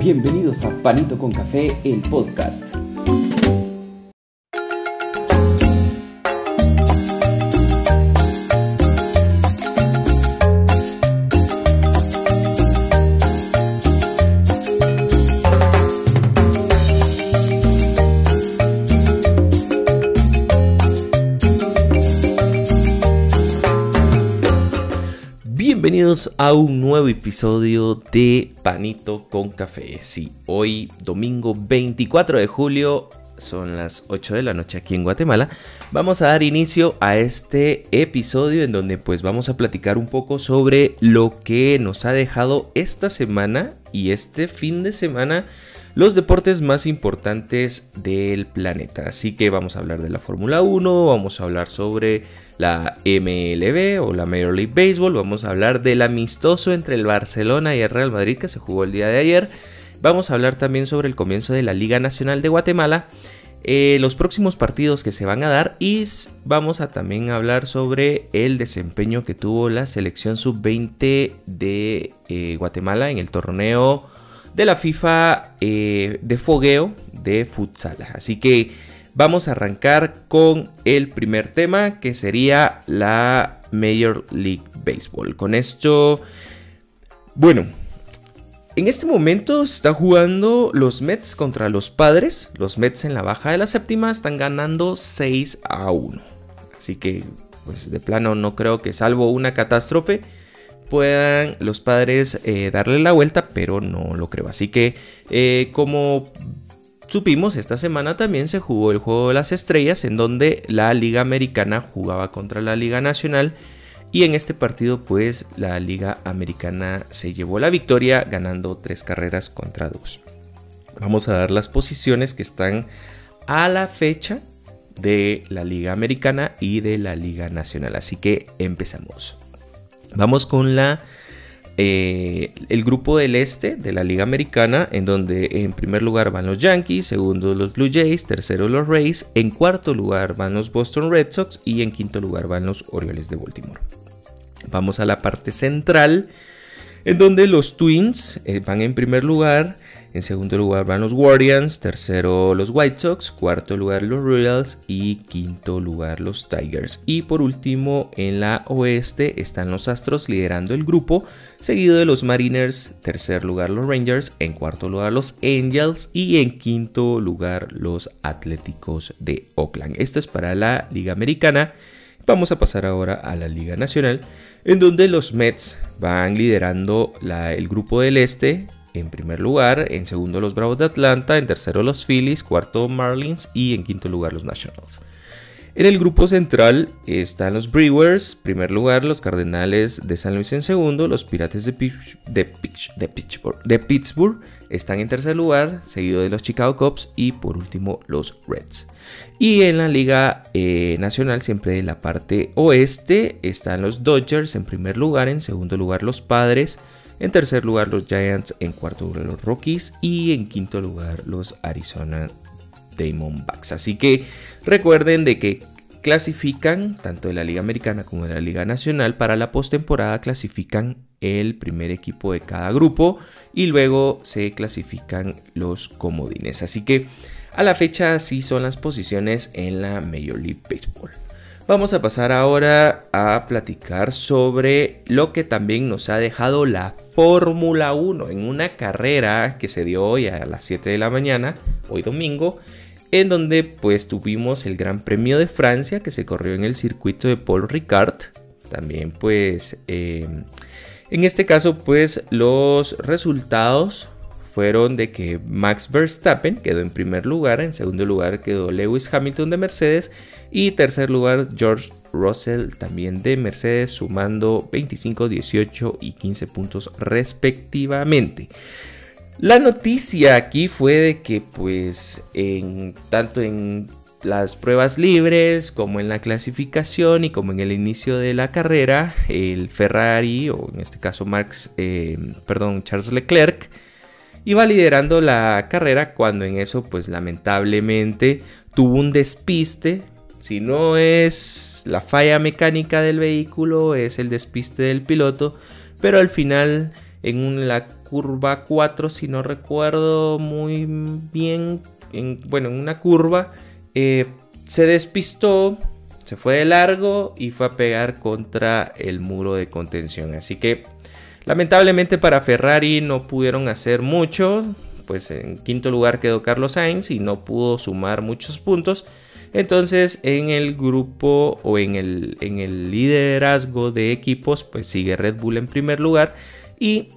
Bienvenidos a Panito con Café, el podcast. A un nuevo episodio de Panito con Café. Sí, hoy domingo 24 de julio, son las 8 de la noche aquí en Guatemala. Vamos a dar inicio a este episodio en donde pues vamos a platicar un poco sobre lo que nos ha dejado esta semana y este fin de semana los deportes más importantes del planeta. Así que vamos a hablar de la Fórmula 1, vamos a hablar sobre la MLB o la Major League Baseball, vamos a hablar del amistoso entre el Barcelona y el Real Madrid que se jugó el día de ayer. Vamos a hablar también sobre el comienzo de la Liga Nacional de Guatemala. Eh, los próximos partidos que se van a dar y vamos a también hablar sobre el desempeño que tuvo la selección sub-20 de eh, Guatemala en el torneo de la FIFA eh, de fogueo de futsal. Así que vamos a arrancar con el primer tema que sería la Major League Baseball. Con esto, bueno, en este momento está jugando los Mets contra los Padres. Los Mets en la baja de la séptima están ganando 6 a 1. Así que, pues de plano no creo que salvo una catástrofe puedan los padres eh, darle la vuelta, pero no lo creo. Así que eh, como supimos, esta semana también se jugó el Juego de las Estrellas, en donde la Liga Americana jugaba contra la Liga Nacional. Y en este partido, pues la Liga Americana se llevó la victoria ganando tres carreras contra dos. Vamos a dar las posiciones que están a la fecha de la Liga Americana y de la Liga Nacional. Así que empezamos. Vamos con la eh, el grupo del este de la Liga Americana, en donde en primer lugar van los Yankees, segundo los Blue Jays, tercero los Rays, en cuarto lugar van los Boston Red Sox y en quinto lugar van los Orioles de Baltimore. Vamos a la parte central, en donde los Twins eh, van en primer lugar, en segundo lugar van los Guardians, tercero los White Sox, cuarto lugar los Royals y quinto lugar los Tigers. Y por último en la oeste están los Astros liderando el grupo, seguido de los Mariners, tercer lugar los Rangers, en cuarto lugar los Angels y en quinto lugar los Atléticos de Oakland. Esto es para la Liga Americana. Vamos a pasar ahora a la Liga Nacional, en donde los Mets van liderando el grupo del este en primer lugar, en segundo los Bravos de Atlanta, en tercero los Phillies, cuarto Marlins y en quinto lugar los Nationals. En el grupo central están los Brewers, primer lugar los Cardenales de San Luis en segundo, los Pirates de, Pittsburgh, están en tercer lugar, seguido de los Chicago Cubs y por último los Reds. Y en la Liga eh, Nacional, siempre de la parte oeste, están los Dodgers en primer lugar, en segundo lugar los Padres, en tercer lugar los Giants, en cuarto lugar los Rockies y en quinto lugar los Arizona Diamondbacks. Así que recuerden de que clasifican tanto de la Liga Americana como de la Liga Nacional para la postemporada clasifican el primer equipo de cada grupo y luego se clasifican los comodines. Así que a la fecha así son las posiciones en la Major League Baseball. Vamos a pasar ahora a platicar sobre lo que también nos ha dejado la Fórmula 1 en una carrera que se dio hoy a las 7 de la mañana, hoy domingo, en donde pues tuvimos el Gran Premio de Francia que se corrió en el circuito de Paul Ricard. También pues eh, en este caso pues los resultados fueron de que Max Verstappen quedó en primer lugar, en segundo lugar quedó Lewis Hamilton de Mercedes y tercer lugar George Russell también de Mercedes sumando 25, 18 y 15 puntos respectivamente. La noticia aquí fue de que pues en tanto en las pruebas libres como en la clasificación y como en el inicio de la carrera el Ferrari o en este caso Max eh, perdón Charles Leclerc iba liderando la carrera cuando en eso pues lamentablemente tuvo un despiste. Si no es la falla mecánica del vehículo, es el despiste del piloto. Pero al final en la curva 4, si no recuerdo muy bien, en, bueno, en una curva, eh, se despistó, se fue de largo y fue a pegar contra el muro de contención. Así que lamentablemente para Ferrari no pudieron hacer mucho, pues en quinto lugar quedó Carlos Sainz y no pudo sumar muchos puntos. Entonces en el grupo o en el, en el liderazgo de equipos pues sigue Red Bull en primer lugar y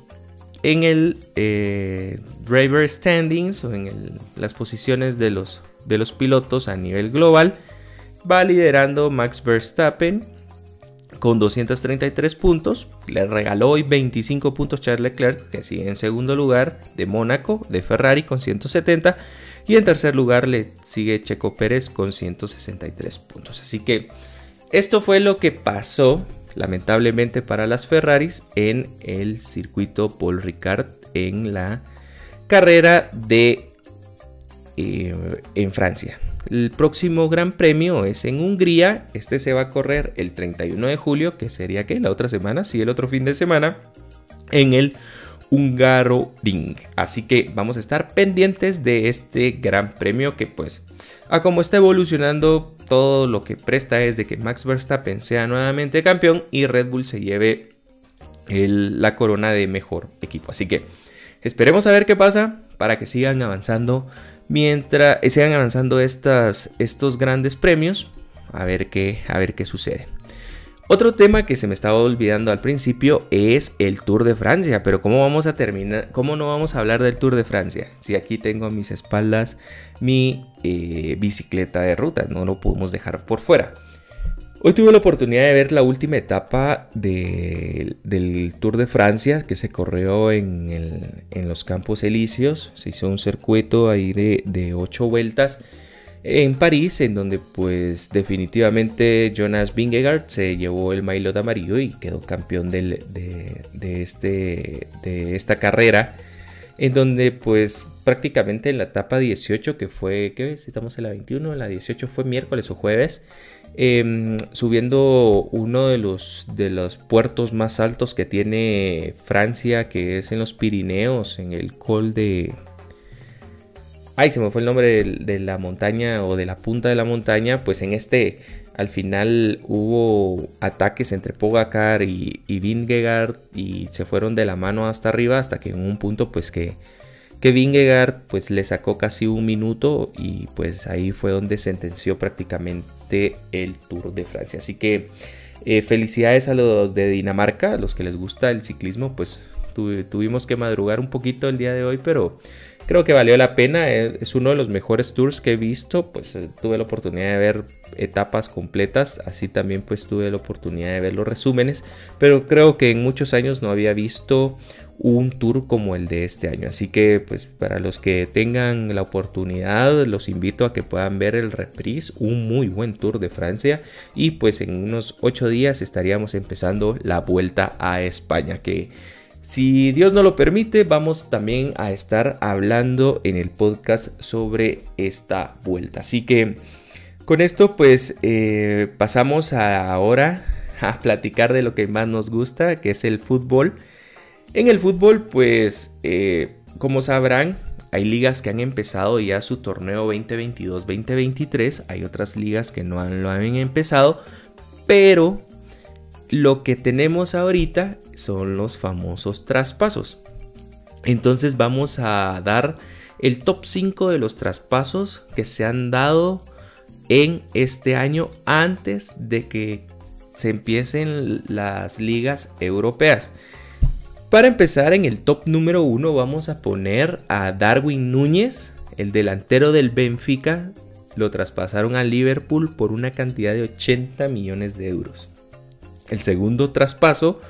en el eh, driver standings o en las posiciones de los, de los pilotos a nivel global va liderando Max Verstappen con 233 puntos. Le regaló hoy 25 puntos Charles Leclerc, que sigue en segundo lugar de Mónaco, de Ferrari con 170. Y en tercer lugar le sigue Checo Pérez con 163 puntos. Así que esto fue lo que pasó, lamentablemente para las Ferraris, en el circuito Paul Ricard en la carrera de eh, en Francia. El próximo Gran Premio es en Hungría. Este se va a correr el 31 de julio, que sería que la otra semana, sí, el otro fin de semana, en el Húngaro Ring. Así que vamos a estar pendientes de este Gran Premio que pues a como está evolucionando todo lo que presta es de que Max Verstappen sea nuevamente campeón y Red Bull se lleve la corona de mejor equipo. Así que esperemos a ver qué pasa para que sigan avanzando mientras sigan avanzando estos grandes premios. A ver, qué, a ver qué sucede. Otro tema que se me estaba olvidando al principio es el Tour de Francia, pero ¿cómo vamos a terminar? ¿Cómo no vamos a hablar del Tour de Francia? Si aquí tengo a mis espaldas mi eh, bicicleta de ruta, no lo podemos dejar por fuera. Hoy tuve la oportunidad de ver la última etapa del Tour de Francia que se corrió en, los Campos Elíseos. Se hizo un circuito ahí de, de 8 vueltas en París, en donde pues definitivamente Jonas Vingegaard se llevó el maillot amarillo y quedó campeón de, este, de esta carrera en donde pues prácticamente en la etapa 18 que fue, ¿qué ves? Estamos en la 21, la 18 fue miércoles o jueves, em, subiendo uno de los, de los puertos más altos que tiene Francia, que es en los Pirineos, en el Col de... Ay, se me fue el nombre de la montaña o de la punta de la montaña, pues en este al final hubo ataques entre Pogacar y, y Vingegaard y se fueron de la mano hasta arriba hasta que en un punto pues que, que Vingegaard pues le sacó casi un minuto y pues ahí fue donde sentenció prácticamente el Tour de Francia. Así que eh, felicidades a los de Dinamarca, a los que les gusta el ciclismo, pues tuvimos que madrugar un poquito el día de hoy, pero creo que valió la pena. Es uno de los mejores tours que he visto, pues eh, tuve la oportunidad de ver etapas completas, así también pues tuve la oportunidad de ver los resúmenes, pero creo que en muchos años no había visto un tour como el de este año. Así que pues para los que tengan la oportunidad los invito a que puedan ver el reprise, un muy buen tour de Francia y pues en unos 8 días estaríamos empezando la vuelta a España que si Dios no lo permite, vamos también a estar hablando en el podcast sobre esta vuelta. Así que con esto pues eh, pasamos ahora a platicar de lo que más nos gusta, que es el fútbol. En el fútbol pues eh, como sabrán hay ligas que han empezado ya su torneo 2022-2023, hay otras ligas que no lo han empezado, pero lo que tenemos ahorita son los famosos traspasos. Entonces vamos a dar el top 5 de los traspasos que se han dado en este año antes de que se empiecen las ligas europeas. Para empezar, en el top número 1 vamos a poner a Darwin Núñez, el delantero del Benfica. Lo traspasaron a Liverpool por una cantidad de 80 millones de euros. El segundo traspaso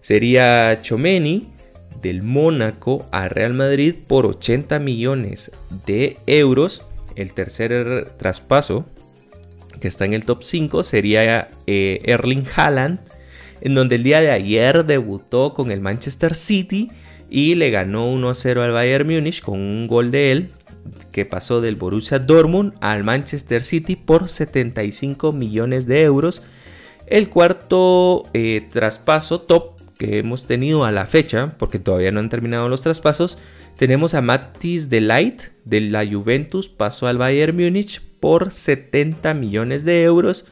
sería Chomeni del Mónaco a Real Madrid por 80 millones de euros el tercer traspaso, que está en el top 5, sería eh, Erling Haaland, en donde el día de ayer debutó con el Manchester City y le ganó 1-0 al Bayern Múnich con un gol de él, que pasó del Borussia Dortmund al Manchester City por 75 millones de euros. El cuarto eh, traspaso top que hemos tenido a la fecha, porque todavía no han terminado los traspasos, tenemos a Mattis de Light de la Juventus, pasó al Bayern Múnich por 70 millones de euros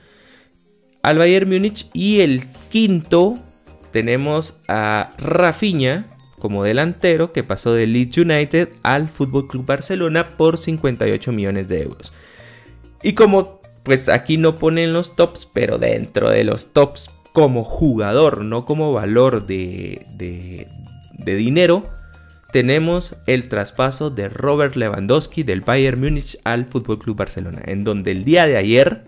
al Bayern Múnich y el quinto tenemos a Rafinha como delantero que pasó de Leeds United al Fútbol Club Barcelona por 58 millones de euros. Y como pues aquí no ponen los tops, pero dentro de los tops como jugador, no como valor de, de, dinero, tenemos el traspaso de Robert Lewandowski del Bayern Múnich al Club Barcelona, en donde el día de ayer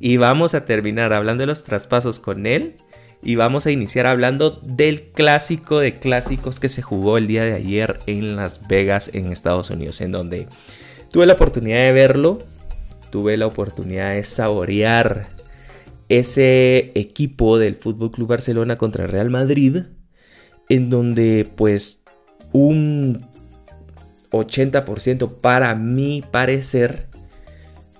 y vamos a terminar hablando de los traspasos con él y vamos a iniciar hablando del clásico de clásicos que se jugó el día de ayer en Las Vegas, en Estados Unidos, en donde tuve la oportunidad de verlo, tuve la oportunidad de saborear ese equipo del Fútbol Club Barcelona contra Real Madrid, en donde pues un 80% para mi parecer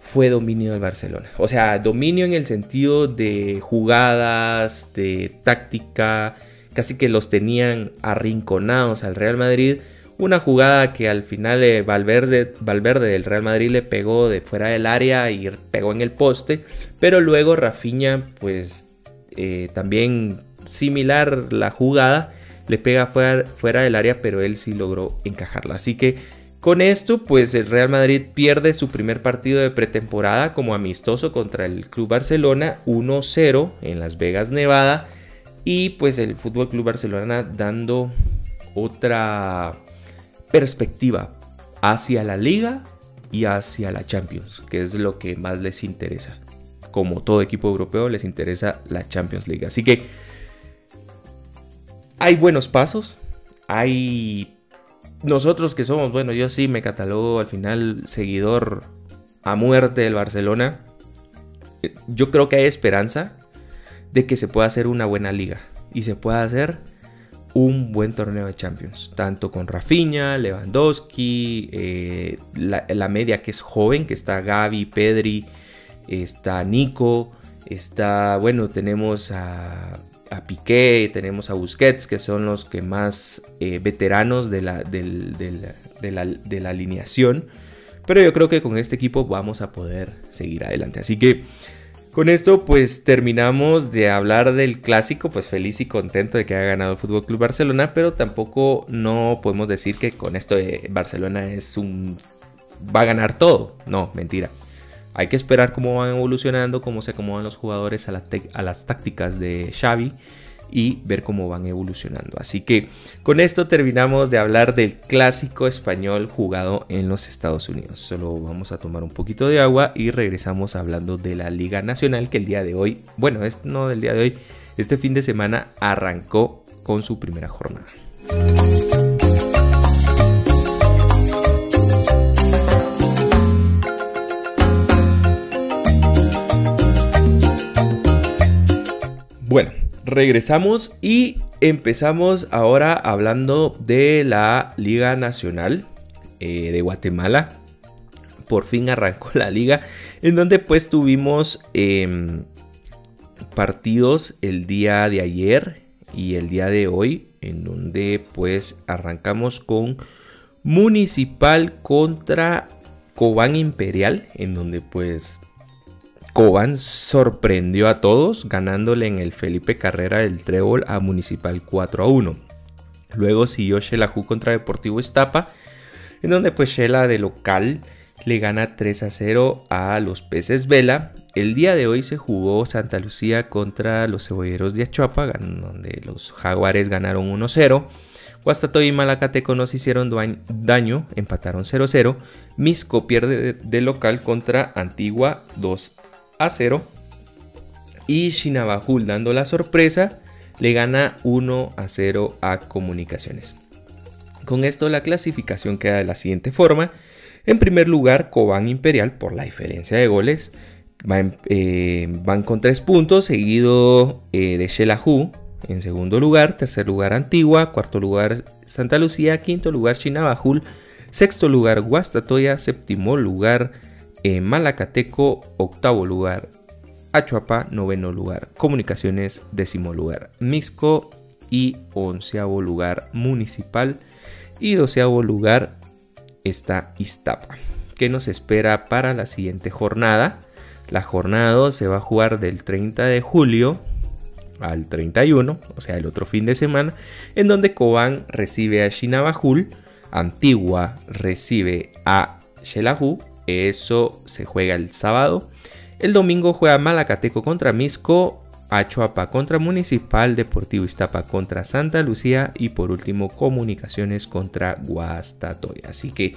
fue dominio del Barcelona. O sea, dominio en el sentido de jugadas, de táctica, casi que los tenían arrinconados al Real Madrid. Una jugada que al final eh, Valverde, Valverde del Real Madrid le pegó de fuera del área y pegó en el poste. Pero luego Rafinha, pues eh, también similar la jugada, le pega fuera, fuera del área, pero él sí logró encajarla. Así que con esto, pues el Real Madrid pierde su primer partido de pretemporada como amistoso contra el Club Barcelona 1-0 en Las Vegas, Nevada. Y pues el Fútbol Club Barcelona dando otra perspectiva hacia la liga y hacia la Champions, que es lo que más les interesa. Como todo equipo europeo les interesa la Champions League. Así que hay buenos pasos, hay nosotros que somos, bueno, yo sí me catalogo al final seguidor a muerte del Barcelona. Yo creo que hay esperanza de que se pueda hacer una buena liga y se pueda hacer un buen torneo de Champions, tanto con Rafinha, Lewandowski, eh, la, la, media que es joven, que está Gaby, Pedri, está Nico, está, bueno, tenemos a a Piqué, tenemos a Busquets, que son los que más eh, veteranos de la, de, la, alineación. Pero yo creo que con este equipo vamos a poder seguir adelante. Así que con esto pues terminamos de hablar del clásico, pues feliz y contento de que haya ganado el Fútbol Club Barcelona, pero tampoco no podemos decir que con esto de Barcelona es un va a ganar todo. No, mentira. Hay que esperar cómo van evolucionando, cómo se acomodan los jugadores a, a las tácticas de Xavi y ver cómo van evolucionando. Así que con esto terminamos de hablar del clásico español jugado en los Estados Unidos. Solo vamos a tomar un poquito de agua y regresamos hablando de la Liga Nacional que el día de hoy, bueno, es no del día de hoy, este fin de semana arrancó con su primera jornada. Bueno, regresamos y empezamos ahora hablando de la Liga Nacional eh, de Guatemala. Por fin arrancó la liga en donde pues tuvimos em, partidos el día de ayer y el día de hoy en donde pues arrancamos con Municipal contra Cobán Imperial en donde pues Cobán sorprendió a todos ganándole en el Felipe Carrera del Trébol a Municipal 4 a 1. Luego siguió Xelajú contra Deportivo Estapa, en donde pues Shela de local le gana 3 a 0 a los Peces Vela. El día de hoy se jugó Santa Lucía contra los Cebolleros de Achuapa, donde los Jaguares ganaron 1 0. Guastatoy y Malacateco nos hicieron daño, empataron 0-0. Misco pierde de local contra Antigua 2 a 0. Y Shinabajul dando la sorpresa le gana 1 a 0 a Comunicaciones. Con esto la clasificación queda de la siguiente forma. En primer lugar, Cobán Imperial por la diferencia de goles. Eh, van, con 3 puntos, seguido eh, de Shelahu en segundo lugar, tercer lugar Antigua, cuarto lugar Santa Lucía, quinto lugar Chinabajul, sexto lugar Guastatoya, séptimo lugar Malacateco, octavo lugar. Achuapa, noveno lugar. Comunicaciones, décimo lugar. Misco, y onceavo lugar Municipal y doceavo lugar está Iztapa. ¿Qué nos espera para la siguiente jornada? La jornada 2 se va a jugar del 30 de julio al 31, o sea, el otro fin de semana, en donde Cobán recibe a Shinabajul, Antigua recibe a Shelahu, eso se juega el sábado. El domingo juega Malacateco contra Misco, Achuapa contra Municipal, Deportivo Iztapa contra Santa Lucía y por último Comunicaciones contra Guastatoya. Así que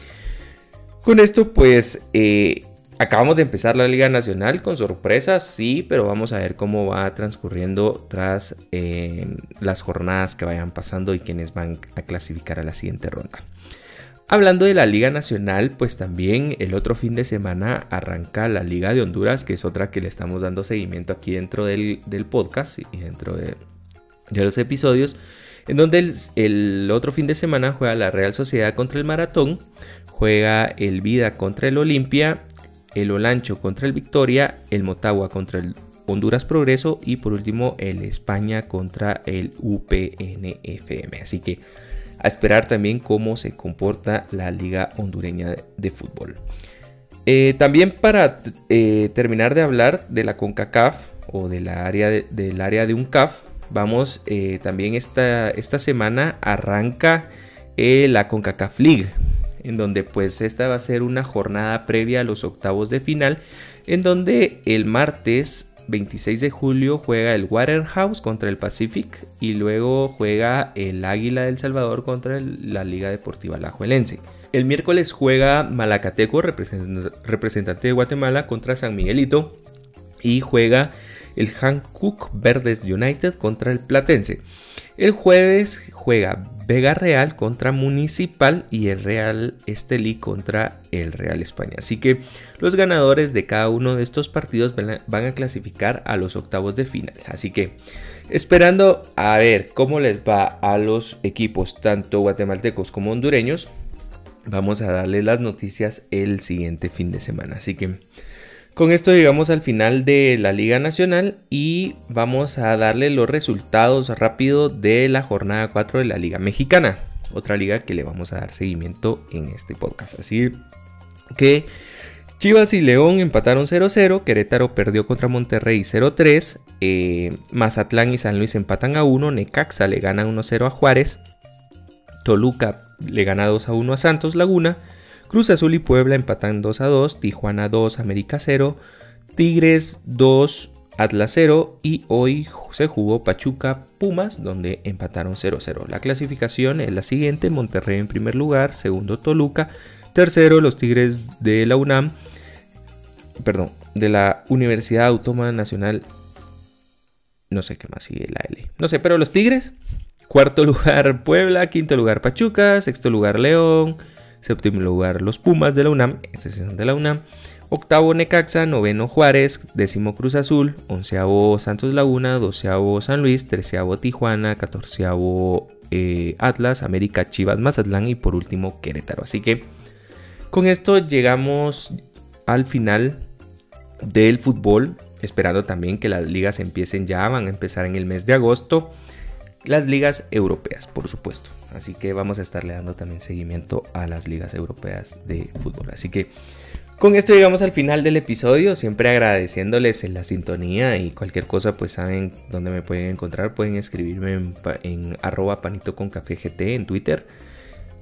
con esto pues eh, acabamos de empezar la Liga Nacional con sorpresas, sí, pero vamos a ver cómo va transcurriendo tras eh, las jornadas que vayan pasando y quienes van a clasificar a la siguiente ronda. Hablando de la Liga Nacional, pues también el otro fin de semana arranca la Liga de Honduras, que es otra que le estamos dando seguimiento aquí dentro del, podcast y dentro de, los episodios, en donde el, otro fin de semana juega la Real Sociedad contra el Maratón, juega el Vida contra el Olimpia, el Olancho contra el Victoria, el Motagua contra el Honduras Progreso y por último el España contra el UPNFM. Así que a esperar también cómo se comporta la Liga Hondureña de, Fútbol. Eh, también para eh, terminar de hablar de la CONCACAF o del área de, del área de un CAF, vamos eh, también esta, esta semana arranca la CONCACAF League, en donde pues esta va a ser una jornada previa a los octavos de final, en donde el martes 26 de julio juega el Waterhouse contra el Pacific y luego juega el Águila del Salvador contra la Liga Deportiva Lajuelense. El miércoles juega Malacateco, representante de Guatemala, contra San Miguelito y juega el Hankook Verdes United contra el Platense. El jueves juega Vega Real contra Municipal y el Real Estelí contra el Real España. Así que los ganadores de cada uno de estos partidos van a clasificar a los octavos de final. Así que esperando a ver cómo les va a los equipos tanto guatemaltecos como hondureños, vamos a darles las noticias el siguiente fin de semana. Así que con esto llegamos al final de la Liga Nacional y vamos a darle los resultados rápido de la jornada 4 de la Liga Mexicana. Otra liga que le vamos a dar seguimiento en este podcast. Así que Chivas y León empataron 0-0, Querétaro perdió contra Monterrey 0-3, eh, Mazatlán y San Luis empatan a 1, Necaxa le gana 1-0 a Juárez, Toluca le gana 2-1 a Santos Laguna, Cruz Azul y Puebla empatan 2 a 2, Tijuana 2, América 0, Tigres 2, Atlas 0 y hoy se jugó Pachuca Pumas donde empataron 0-0. La clasificación es la siguiente, Monterrey en primer lugar, segundo Toluca, tercero los Tigres de la UNAM, perdón, de la Universidad Autónoma Nacional, no sé qué más sigue la L, no sé, pero los Tigres, cuarto lugar Puebla, quinto lugar Pachuca, sexto lugar León, Séptimo lugar los Pumas de la UNAM, esta sesión de la UNAM. Octavo Necaxa, noveno Juárez, décimo Cruz Azul, onceavo Santos Laguna, doceavo San Luis, treceavo Tijuana, catorceavo eh, Atlas, América, Chivas, Mazatlán y por último Querétaro. Así que con esto llegamos al final del fútbol, esperando también que las ligas empiecen ya, van a empezar en el mes de agosto las ligas europeas, por supuesto. Así que vamos a estarle dando también seguimiento a las ligas europeas de fútbol. Así que con esto llegamos al final del episodio, siempre agradeciéndoles en la sintonía y cualquier cosa pues saben dónde me pueden encontrar, pueden escribirme en, en arroba panito con café en Twitter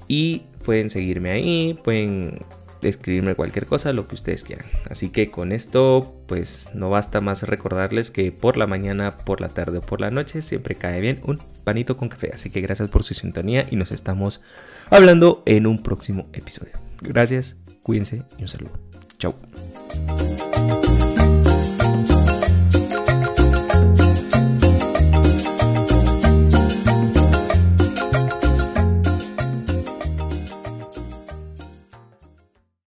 y pueden seguirme ahí, pueden escribirme cualquier cosa, lo que ustedes quieran. Así que con esto, pues no basta más recordarles que por la mañana, por la tarde o por la noche siempre cae bien un panito con café. Así que gracias por su sintonía y nos estamos hablando en un próximo episodio. Gracias, cuídense y un saludo. Chao.